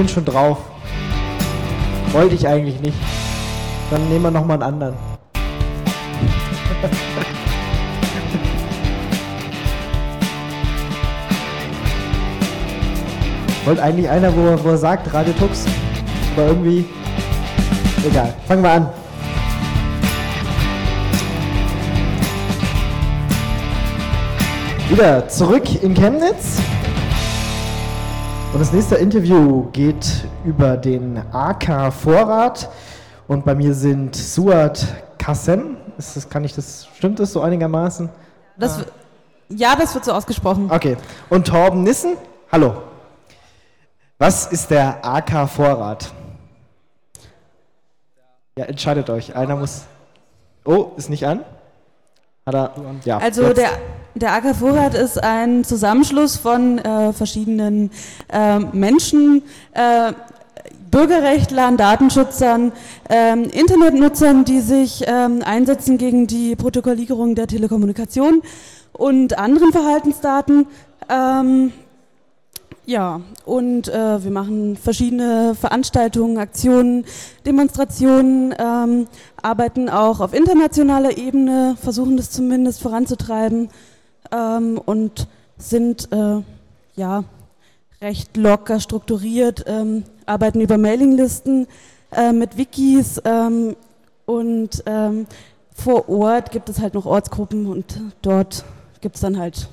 bin schon drauf. Wollte ich eigentlich nicht. Dann nehmen wir nochmal einen anderen. Wollte eigentlich einer, wo, er- wo er sagt, Radio Tux. Aber irgendwie. Egal. Fangen wir an. Wieder zurück in Chemnitz. Und das nächste Interview geht über den AK Vorrat. Und bei mir sind Suat Kassem. Ist das, kann ich das, stimmt das so einigermaßen? Das, Ja, das wird so ausgesprochen. Okay. Und Torben Nissen. Hallo. Was ist der AK Vorrat? Ja, entscheidet euch. Einer muss. Oh, ist nicht an? Hat er. Ja. Also jetzt. der, der AK Vorrat ist ein Zusammenschluss von äh, verschiedenen äh, Menschen, äh, Bürgerrechtlern, Datenschützern, ähm, Internetnutzern, die sich ähm, einsetzen gegen die Protokollierung der Telekommunikation und anderen Verhaltensdaten. Ähm, ja, und äh, wir machen verschiedene Veranstaltungen, Aktionen, Demonstrationen, ähm, arbeiten auch auf internationaler Ebene, versuchen das zumindest voranzutreiben ähm, und sind äh, ja recht locker strukturiert, ähm, arbeiten über Mailinglisten äh, mit Wikis ähm, und ähm, vor Ort gibt es halt noch Ortsgruppen und dort gibt es dann halt,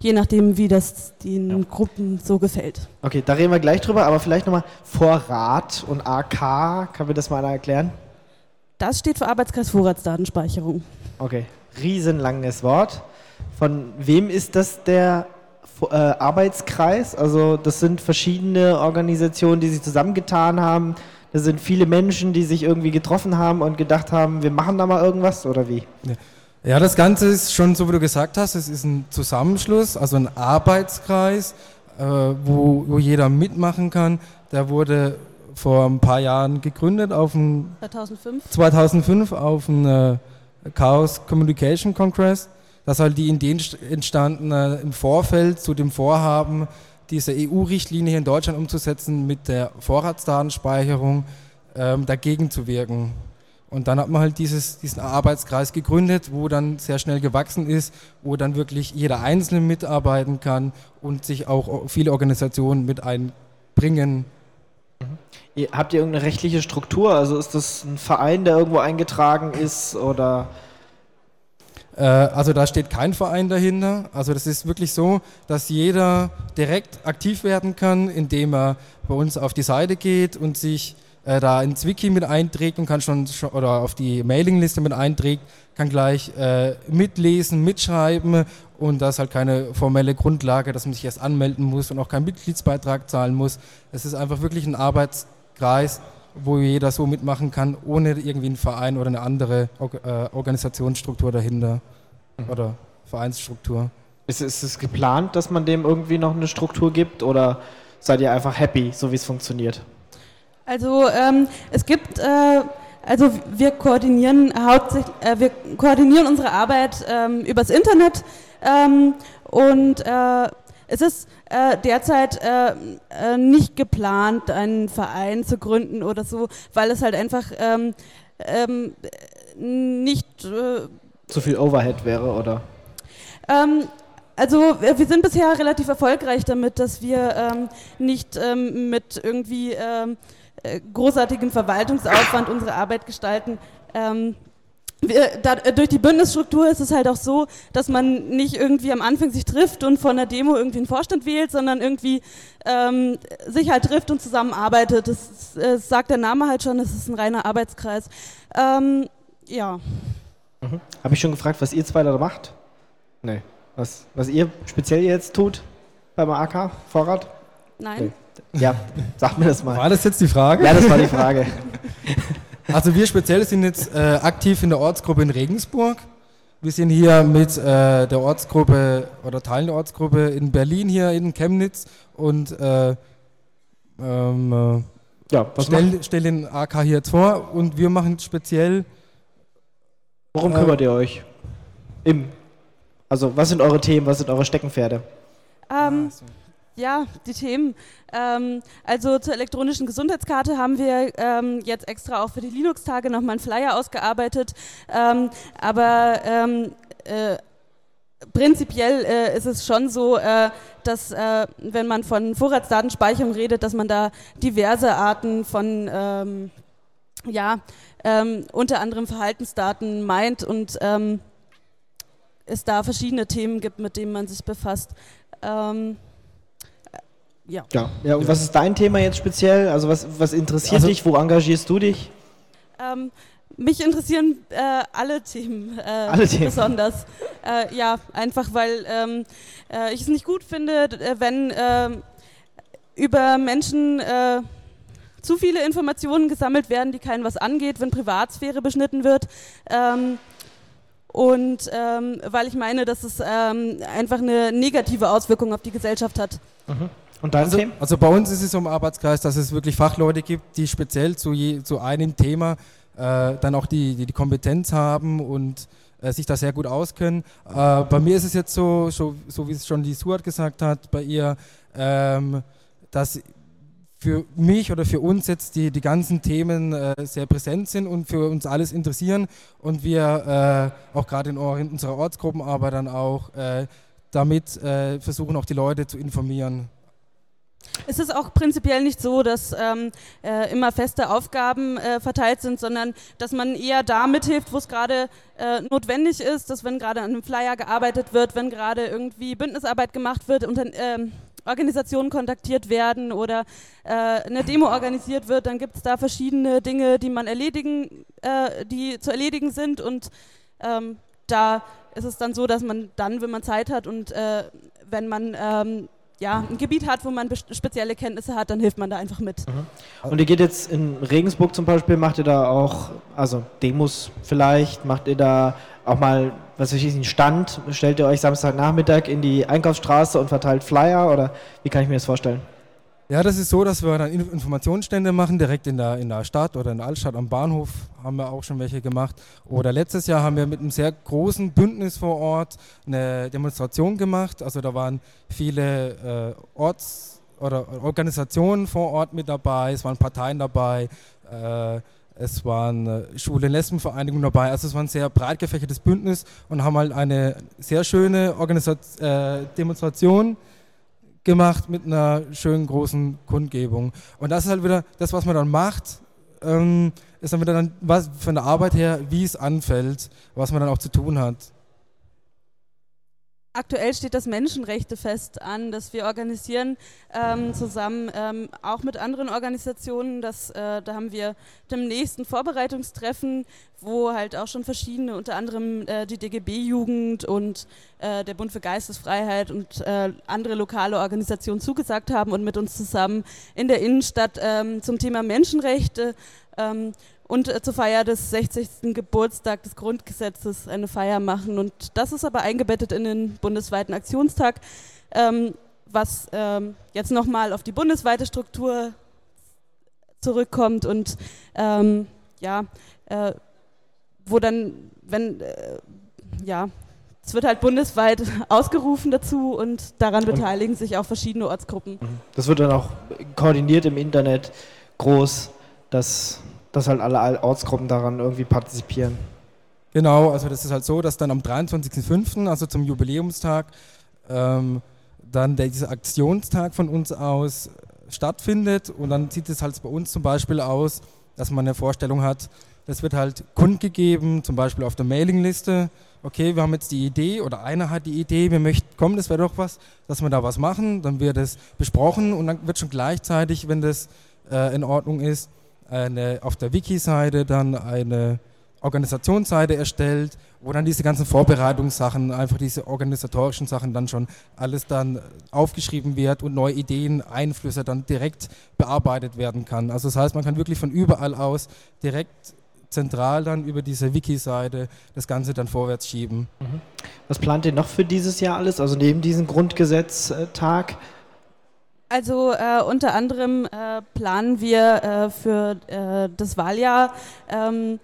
je nachdem wie das den Gruppen so gefällt. Okay, da reden wir gleich drüber, aber vielleicht nochmal Vorrat und AK. Kann mir das mal einer erklären? Das steht für Arbeitskreis Vorratsdatenspeicherung. Okay, riesenlanges Wort. Von wem ist das der äh, Arbeitskreis? Also das sind verschiedene Organisationen, die sich zusammengetan haben. Das sind viele Menschen, die sich irgendwie getroffen haben und gedacht haben, wir machen da mal irgendwas oder wie? Ja, das Ganze ist schon so, wie du gesagt hast, es ist ein Zusammenschluss, also ein Arbeitskreis, äh, wo, wo jeder mitmachen kann. Der wurde vor ein paar Jahren gegründet auf dem 2005? 2005 auf dem äh, Chaos Communication Congress. Das ist halt die Idee entst- entstanden äh, im Vorfeld zu dem Vorhaben, diese EU-Richtlinie in Deutschland umzusetzen mit der Vorratsdatenspeicherung ähm, dagegen zu wirken. Und dann hat man halt dieses, diesen Arbeitskreis gegründet, wo dann sehr schnell gewachsen ist, wo dann wirklich jeder Einzelne mitarbeiten kann und sich auch viele Organisationen mit einbringen. Ihr, habt ihr irgendeine rechtliche Struktur? Also ist das ein Verein, der irgendwo eingetragen ist oder? Äh, also da steht kein Verein dahinter. Also das ist wirklich so, dass jeder direkt aktiv werden kann, indem er bei uns auf die Seite geht und sich äh, da ins Wiki mit einträgt und kann schon, oder auf die Mailingliste mit einträgt, kann gleich äh, mitlesen, mitschreiben und da ist halt keine formelle Grundlage, dass man sich erst anmelden muss und auch keinen Mitgliedsbeitrag zahlen muss. Es ist einfach wirklich ein Arbeitskreis, wo jeder so mitmachen kann, ohne irgendwie einen Verein oder eine andere äh, Organisationsstruktur dahinter oder Vereinsstruktur. Ist, ist es geplant, dass man dem irgendwie noch eine Struktur gibt oder seid ihr einfach happy, so wie es funktioniert? Also ähm, es gibt, äh, also wir koordinieren hauptsächlich, äh, wir koordinieren unsere Arbeit ähm, übers Internet ähm, und äh, es ist äh, derzeit äh, äh, nicht geplant, einen Verein zu gründen oder so, weil es halt einfach ähm, ähm, nicht äh, Zu viel Overhead wäre oder? ähm, also wir sind bisher relativ erfolgreich damit, dass wir ähm, nicht ähm, mit irgendwie ähm, äh, großartigem Verwaltungsaufwand unsere Arbeit gestalten. Wir, da, äh, durch die Bündnisstruktur ist es halt auch so, dass man nicht irgendwie am Anfang sich trifft und von der Demo irgendwie einen Vorstand wählt, sondern irgendwie ähm, sich halt trifft und zusammenarbeitet. Das, ist, äh, sagt der Name halt schon, es ist ein reiner Arbeitskreis. Ähm, ja. Mhm. Habe ich schon gefragt, was ihr zwei da macht? Nee. Was, was ihr speziell jetzt tut beim AK Vorrat? Nein. Nee. Ja, sag mir das mal. War das jetzt die Frage? Ja, das war die Frage. Also wir speziell sind jetzt äh, aktiv in der Ortsgruppe in Regensburg. Wir sind hier mit äh, der Ortsgruppe oder Teilen der Ortsgruppe in Berlin hier in Chemnitz und äh, ähm, äh, ja, was stellen, stellen den AK hier jetzt vor und wir machen speziell. Worum äh, kümmert ihr euch? Im. Also, was sind eure Themen, was sind eure Steckenpferde? Ähm, Ja, die Themen. Ähm, also zur elektronischen Gesundheitskarte haben wir ähm, jetzt extra auch für die Linux-Tage nochmal einen Flyer ausgearbeitet. Ähm, aber ähm, äh, prinzipiell äh, ist es schon so, äh, dass äh, wenn man von Vorratsdatenspeicherung redet, dass man da diverse Arten von ähm, ja, ähm, unter anderem Verhaltensdaten meint und es da verschiedene Themen gibt, mit denen man sich befasst. Ja. ja. Ja, und was ist dein Thema jetzt speziell? Also was, was interessiert also, dich? Wo engagierst du dich? Ähm, mich interessieren äh, alle Themen, äh, alle Themen. besonders. Äh, ja, einfach weil ähm, äh, ich es nicht gut finde, äh, wenn ähm, über Menschen äh, zu viele Informationen gesammelt werden, die keinen was angeht, wenn Privatsphäre beschnitten wird. Ähm, und ähm, weil ich meine, dass es ähm, einfach eine negative Auswirkung auf die Gesellschaft hat. Mhm. Und dein also, Thema? Also bei uns ist es so im Arbeitskreis, dass es wirklich Fachleute gibt, die speziell zu, je, zu einem Thema äh, dann auch die, die, die, Kompetenz haben und äh, sich da sehr gut auskennen. Äh, bei mir ist es jetzt so, so, so wie es schon die Suat gesagt hat, bei ihr, ähm, dass für mich oder für uns jetzt die, die ganzen Themen äh, sehr präsent sind und für uns alles interessieren und wir äh, auch gerade in, in, unserer Ortsgruppenarbeit dann auch äh, damit äh, versuchen, auch die Leute zu informieren. Es ist auch prinzipiell nicht so, dass ähm, äh, immer feste Aufgaben äh, verteilt sind, sondern dass man eher da mithilft, wo es gerade äh, notwendig ist, dass wenn gerade an einem Flyer gearbeitet wird, wenn gerade irgendwie Bündnisarbeit gemacht wird dann ähm, Organisationen kontaktiert werden oder äh, eine Demo organisiert wird, dann gibt es da verschiedene Dinge, die man erledigen, äh, die zu erledigen sind und ähm, da ist es dann so, dass man dann, wenn man Zeit hat und äh, wenn man ähm, ja, ein Gebiet hat, wo man spezielle Kenntnisse hat, dann hilft man da einfach mit. Mhm. Und ihr geht jetzt in Regensburg zum Beispiel, macht ihr da auch, also Demos vielleicht, macht ihr da auch mal, was weiß ich, einen Stand, stellt ihr euch Samstagnachmittag in die Einkaufsstraße und verteilt Flyer oder wie kann ich mir das vorstellen? Ja, das ist so, dass wir dann Informationsstände machen, direkt in der, in der Stadt oder in der Altstadt am Bahnhof haben wir auch schon welche gemacht. Oder letztes Jahr haben wir mit einem sehr großen Bündnis vor Ort eine Demonstration gemacht. Also da waren viele äh, Orts- oder Organisationen vor Ort mit dabei, es waren Parteien dabei, äh, es waren äh, Schwule- Lesbenvereinigungen dabei. Also es war ein sehr breit gefächertes Bündnis und haben halt eine sehr schöne Organisat äh, Demonstration gemacht mit einer schönen großen Kundgebung. Und das ist halt wieder das, was man dann macht, ähm, ist dann wieder dann was von der Arbeit her, wie es anfällt, was man dann auch zu tun hat. Aktuell steht das Menschenrechtefest an, das wir organisieren ähm, zusammen, ähm, auch mit anderen Organisationen. Das, äh, da haben wir demnächst ein Vorbereitungstreffen, wo halt auch schon verschiedene, unter anderem äh, die DGB-Jugend und äh, der Bund für Geistesfreiheit und äh, andere lokale Organisationen zugesagt haben und mit uns zusammen in der Innenstadt ähm, zum Thema Menschenrechte ähm, und äh, zur Feier des 60. Geburtstags des Grundgesetzes eine Feier machen. Und das ist aber eingebettet in den bundesweiten Aktionstag, ähm, was ähm, jetzt nochmal auf die bundesweite Struktur zurückkommt und ähm, ja, äh, wo dann, wenn, äh, ja, es wird halt bundesweit ausgerufen dazu und daran beteiligen sich auch verschiedene Ortsgruppen. Das wird dann auch koordiniert im Internet groß, dass dass halt alle Ortsgruppen daran irgendwie partizipieren. Genau, also das ist halt so, dass dann am 23.05., also zum Jubiläumstag, ähm, dann der, dieser Aktionstag von uns aus stattfindet und dann sieht es halt bei uns zum Beispiel aus, dass man eine Vorstellung hat, das wird halt kundgegeben, zum Beispiel auf der Mailingliste, okay, wir haben jetzt die Idee oder einer hat die Idee, wir möchten, komm, das wäre doch was, dass wir da was machen, dann wird es besprochen und dann wird schon gleichzeitig, wenn das äh, in Ordnung ist, eine, auf der Wiki-Seite dann eine Organisationsseite erstellt, wo dann diese ganzen Vorbereitungssachen, einfach diese organisatorischen Sachen dann schon alles dann aufgeschrieben wird und neue Ideen, Einflüsse dann direkt bearbeitet werden kann. Also das heißt, man kann wirklich von überall aus direkt zentral dann über diese Wiki-Seite das Ganze dann vorwärts schieben. Mhm. Was plant ihr noch für dieses Jahr alles? Also neben diesem Grundgesetztag? Also äh, unter anderem äh, planen wir äh, für äh, das Wahljahr ähm,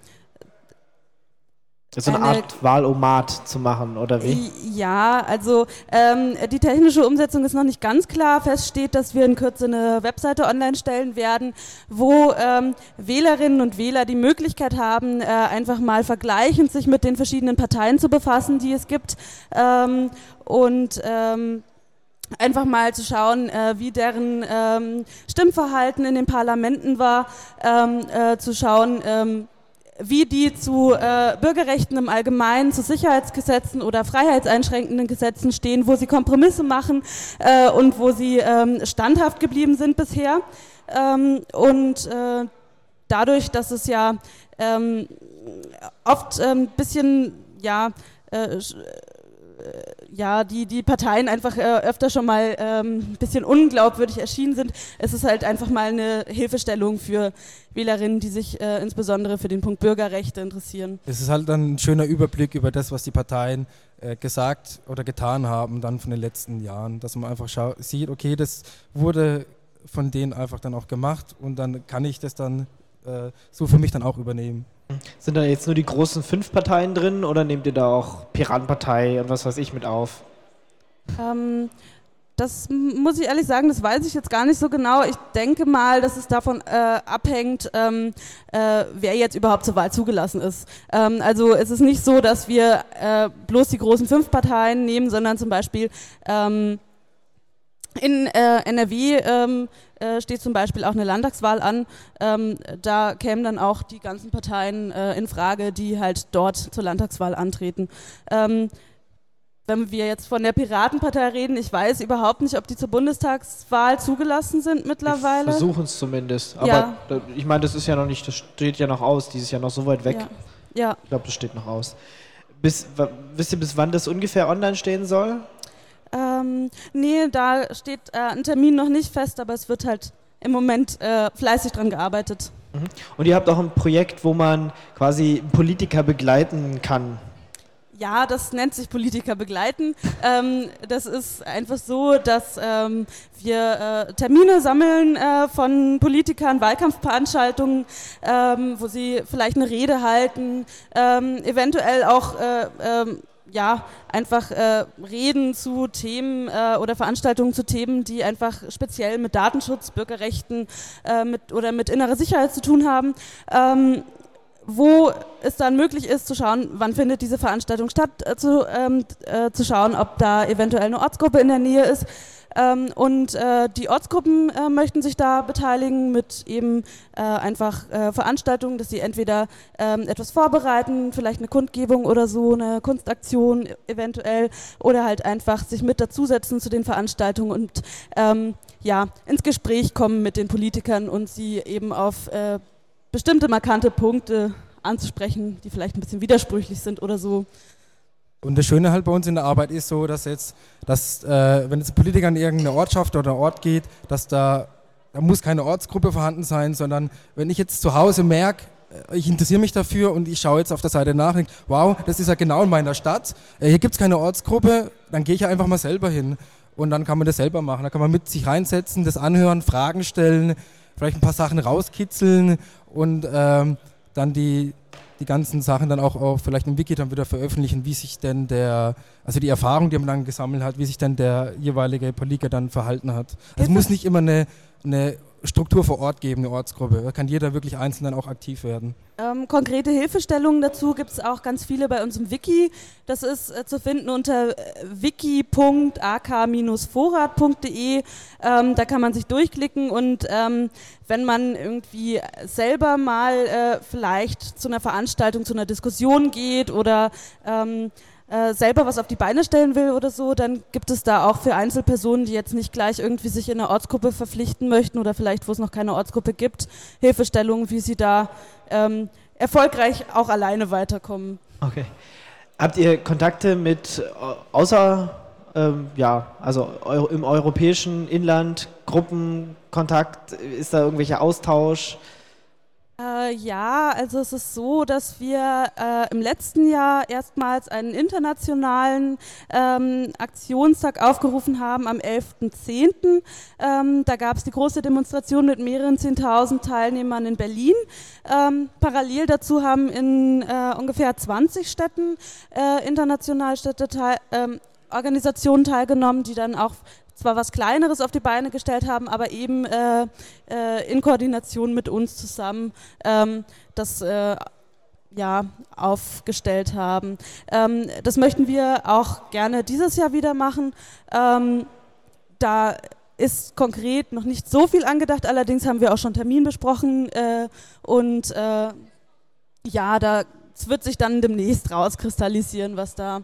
So eine, eine Art Wahlomat zu machen, oder wie? Ja, also ähm, die technische Umsetzung ist noch nicht ganz klar. Fest steht, dass wir in Kürze eine Webseite online stellen werden, wo ähm, Wählerinnen und Wähler die Möglichkeit haben, äh, einfach mal vergleichend sich mit den verschiedenen Parteien zu befassen, die es gibt. Ähm, und ähm, einfach mal zu schauen, äh, wie deren ähm, Stimmverhalten in den Parlamenten war, ähm, äh, zu schauen, ähm, wie die zu äh, Bürgerrechten im Allgemeinen, zu Sicherheitsgesetzen oder freiheitseinschränkenden Gesetzen stehen, wo sie Kompromisse machen äh, und wo sie ähm, standhaft geblieben sind bisher. Ähm, und äh, dadurch, dass es ja ähm, oft ein ähm, bisschen, ja, äh, ja, die, die Parteien einfach äh, öfter schon mal ähm, ein bisschen unglaubwürdig erschienen sind. Es ist halt einfach mal eine Hilfestellung für Wählerinnen, die sich äh, insbesondere für den Punkt Bürgerrechte interessieren. Es ist halt dann ein schöner Überblick über das, was die Parteien äh, gesagt oder getan haben, dann von den letzten Jahren, dass man einfach sieht, okay, das wurde von denen einfach dann auch gemacht und dann kann ich das dann äh, so für mich dann auch übernehmen. Sind da jetzt nur die großen fünf Parteien drin oder nehmt ihr da auch Piratenpartei und was weiß ich mit auf? Ähm, das muss ich ehrlich sagen, das weiß ich jetzt gar nicht so genau. Ich denke mal, dass es davon äh, abhängt, ähm, äh, wer jetzt überhaupt zur Wahl zugelassen ist. Ähm, also es ist nicht so, dass wir äh, bloß die großen fünf Parteien nehmen, sondern zum Beispiel ähm, in äh, NRW ähm, äh, steht zum Beispiel auch eine Landtagswahl an. Ähm, da kämen dann auch die ganzen Parteien äh, in Frage, die halt dort zur Landtagswahl antreten. Ähm, wenn wir jetzt von der Piratenpartei reden, ich weiß überhaupt nicht, ob die zur Bundestagswahl zugelassen sind mittlerweile. Versuchen es zumindest. Aber ja. ich meine, das ist ja noch nicht, das steht ja noch aus, dieses Jahr noch so weit weg. Ja. ja. Ich glaube, das steht noch aus. Bis, wisst ihr, bis wann das ungefähr online stehen soll? Ähm, nee, da steht äh, ein Termin noch nicht fest, aber es wird halt im Moment äh, fleißig dran gearbeitet. Mhm. Und ihr habt auch ein Projekt, wo man quasi Politiker begleiten kann. Ja, das nennt sich Politiker begleiten. Ähm, das ist einfach so, dass ähm, wir äh, Termine sammeln äh, von Politikern, Wahlkampfveranstaltungen, ähm, wo sie vielleicht eine Rede halten, ähm, eventuell auch äh, ähm, ja, einfach äh, Reden zu Themen äh, oder Veranstaltungen zu Themen, die einfach speziell mit Datenschutz, Bürgerrechten äh, mit, oder mit innerer Sicherheit zu tun haben. Ähm, wo es dann möglich ist zu schauen, wann findet diese Veranstaltung statt, äh, zu, ähm, äh, zu schauen, ob da eventuell eine Ortsgruppe in der Nähe ist. Ähm, und äh, die Ortsgruppen äh, möchten sich da beteiligen mit eben äh, einfach äh, Veranstaltungen, dass sie entweder ähm, etwas vorbereiten, vielleicht eine Kundgebung oder so, eine Kunstaktion eventuell, oder halt einfach sich mit dazusetzen zu den Veranstaltungen und ähm, ja, ins Gespräch kommen mit den Politikern und sie eben auf äh, bestimmte markante Punkte anzusprechen, die vielleicht ein bisschen widersprüchlich sind oder so. Und das Schöne halt bei uns in der Arbeit ist so, dass jetzt, dass, äh, wenn jetzt ein Politiker in irgendeine Ortschaft oder Ort geht, dass da, da muss keine Ortsgruppe vorhanden sein, sondern wenn ich jetzt zu Hause merke, äh, ich interessiere mich dafür und ich schaue jetzt auf der Seite nach und denke, wow, das ist ja genau in meiner Stadt, äh, hier gibt es keine Ortsgruppe, dann gehe ich ja einfach mal selber hin. Und dann kann man das selber machen. Da kann man mit sich reinsetzen, das anhören, Fragen stellen, vielleicht ein paar Sachen rauskitzeln und ähm, dann die, die ganzen Sachen dann auch, auch vielleicht im Wiki dann wieder veröffentlichen, wie sich denn der, also die Erfahrung, die man dann gesammelt hat, wie sich dann der jeweilige Politiker dann verhalten hat. Also es muss nicht immer eine, eine Struktur vor Ort geben, eine Ortsgruppe. Da kann jeder wirklich einzeln dann auch aktiv werden. Ähm, konkrete Hilfestellungen dazu gibt es auch ganz viele bei uns im Wiki. Das ist äh, zu finden unter äh, wiki.ak-vorrat.de. Ähm, da kann man sich durchklicken und ähm, wenn man irgendwie selber mal äh, vielleicht zu einer Veranstaltung, zu einer Diskussion geht oder ähm, äh, selber was auf die Beine stellen will oder so, dann gibt es da auch für Einzelpersonen, die jetzt nicht gleich irgendwie sich in eine Ortsgruppe verpflichten möchten oder vielleicht, wo es noch keine Ortsgruppe gibt, Hilfestellungen, wie sie da ähm, erfolgreich auch alleine weiterkommen. Okay. Habt ihr Kontakte mit äh, außer, ähm, ja, also im europäischen Inland, Gruppenkontakt? Ist da irgendwelcher Austausch? Äh, ja, also es ist so, dass wir äh, im letzten Jahr erstmals einen internationalen ähm, Aktionstag aufgerufen haben am 11.10. Ähm, da gab es die große Demonstration mit mehreren 10.000 Teilnehmern in Berlin. Ähm, parallel dazu haben in äh, ungefähr 20 Städten äh, international Städte teil ähm, Organisationen teilgenommen, die dann auch zwar was Kleineres auf die Beine gestellt haben, aber eben äh, äh, in Koordination mit uns zusammen ähm, das äh, ja, aufgestellt haben. Ähm, das möchten wir auch gerne dieses Jahr wieder machen. Ähm, da ist konkret noch nicht so viel angedacht, allerdings haben wir auch schon Termin besprochen äh, und äh, ja, da wird sich dann demnächst rauskristallisieren, was da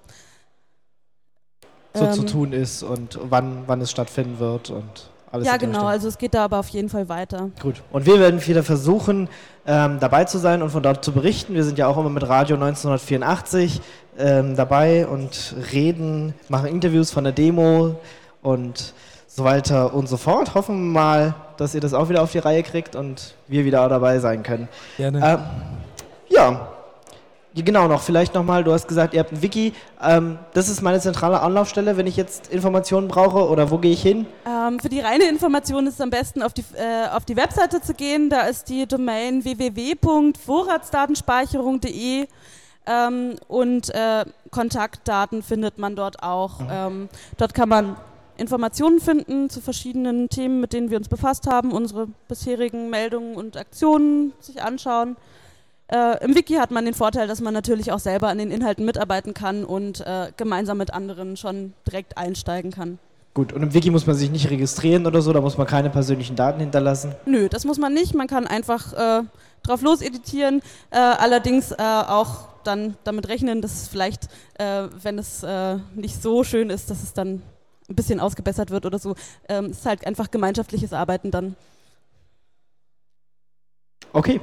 so ähm, zu tun ist und wann, wann es stattfinden wird und alles. Ja, genau, also es geht da aber auf jeden Fall weiter. Gut. Und wir werden wieder versuchen, ähm, dabei zu sein und von dort zu berichten. Wir sind ja auch immer mit Radio 1984 ähm, dabei und reden, machen Interviews von der Demo und so weiter und so fort. Hoffen wir mal, dass ihr das auch wieder auf die Reihe kriegt und wir wieder dabei sein können. Gerne. Ähm, ja, Genau, noch vielleicht nochmal, du hast gesagt, ihr habt ein Wiki. Ähm, das ist meine zentrale Anlaufstelle, wenn ich jetzt Informationen brauche oder wo gehe ich hin? Ähm, für die reine Information ist es am besten auf die, äh, auf die Webseite zu gehen. Da ist die Domain www.vorratsdatenspeicherung.de ähm, und äh, Kontaktdaten findet man dort auch. Mhm. Ähm, dort kann man Informationen finden zu verschiedenen Themen, mit denen wir uns befasst haben, unsere bisherigen Meldungen und Aktionen sich anschauen. Äh, Im Wiki hat man den Vorteil, dass man natürlich auch selber an den Inhalten mitarbeiten kann und äh, gemeinsam mit anderen schon direkt einsteigen kann. Gut, und im Wiki muss man sich nicht registrieren oder so, da muss man keine persönlichen Daten hinterlassen? Nö, das muss man nicht. Man kann einfach äh, drauf los editieren, äh, allerdings äh, auch dann damit rechnen, dass es vielleicht, äh, wenn es nicht so schön ist, dass es dann ein bisschen ausgebessert wird oder so. Ähm, es ist halt einfach gemeinschaftliches Arbeiten dann. Okay,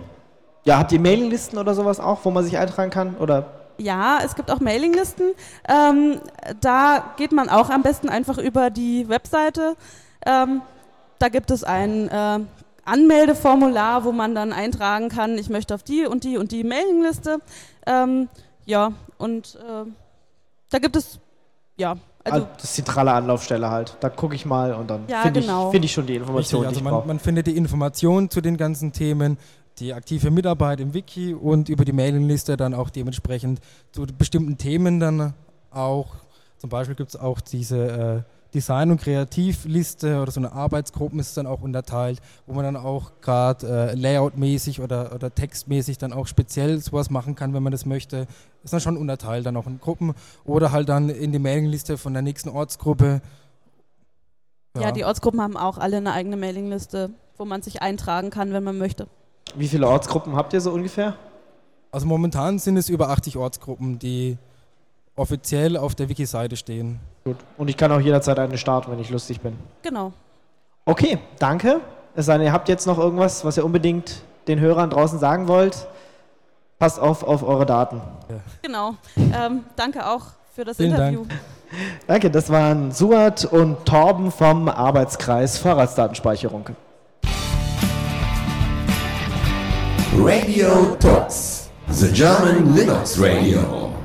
ja, habt ihr Mailinglisten oder sowas auch, wo man sich eintragen kann? Oder? Ja, es gibt auch Mailinglisten. Ähm, da geht man auch am besten einfach über die Webseite. Ähm, da gibt es ein äh, Anmeldeformular, wo man dann eintragen kann, ich möchte auf die und die und die Mailingliste. Ähm, ja, und äh, da gibt es, ja, also, das ist zentrale Anlaufstelle halt. Da gucke ich mal und dann ja, finde genau. ich, find ich schon die Informationen. also man, man, findet die Informationen zu den ganzen Themen die aktive Mitarbeit im Wiki und über die Mailingliste dann auch dementsprechend zu bestimmten Themen dann auch, zum Beispiel gibt es auch diese äh, Design- und Kreativliste oder so eine Arbeitsgruppe ist dann auch unterteilt, wo man dann auch gerade äh, Layout-mäßig oder, oder textmäßig dann auch speziell sowas machen kann, wenn man das möchte. Ist dann schon unterteilt dann auch in Gruppen oder halt dann in die Mailingliste von der nächsten Ortsgruppe. Ja. ja, die Ortsgruppen haben auch alle eine eigene Mailingliste, wo man sich eintragen kann, wenn man möchte. Wie viele Ortsgruppen habt ihr so ungefähr? Also momentan sind es über 80 Ortsgruppen, die offiziell auf der Wiki-Seite stehen. Gut. Und ich kann auch jederzeit eine starten, wenn ich lustig bin. Genau. Okay, danke. Es sei denn, ihr habt jetzt noch irgendwas, was ihr unbedingt den Hörern draußen sagen wollt. Passt auf auf eure Daten. Ja. Genau. Ähm, danke auch für das Vielen Interview. Dank. Danke, das waren Suat und Torben vom Arbeitskreis Vorratsdatenspeicherung. Radio Talks, the German Linux Radio.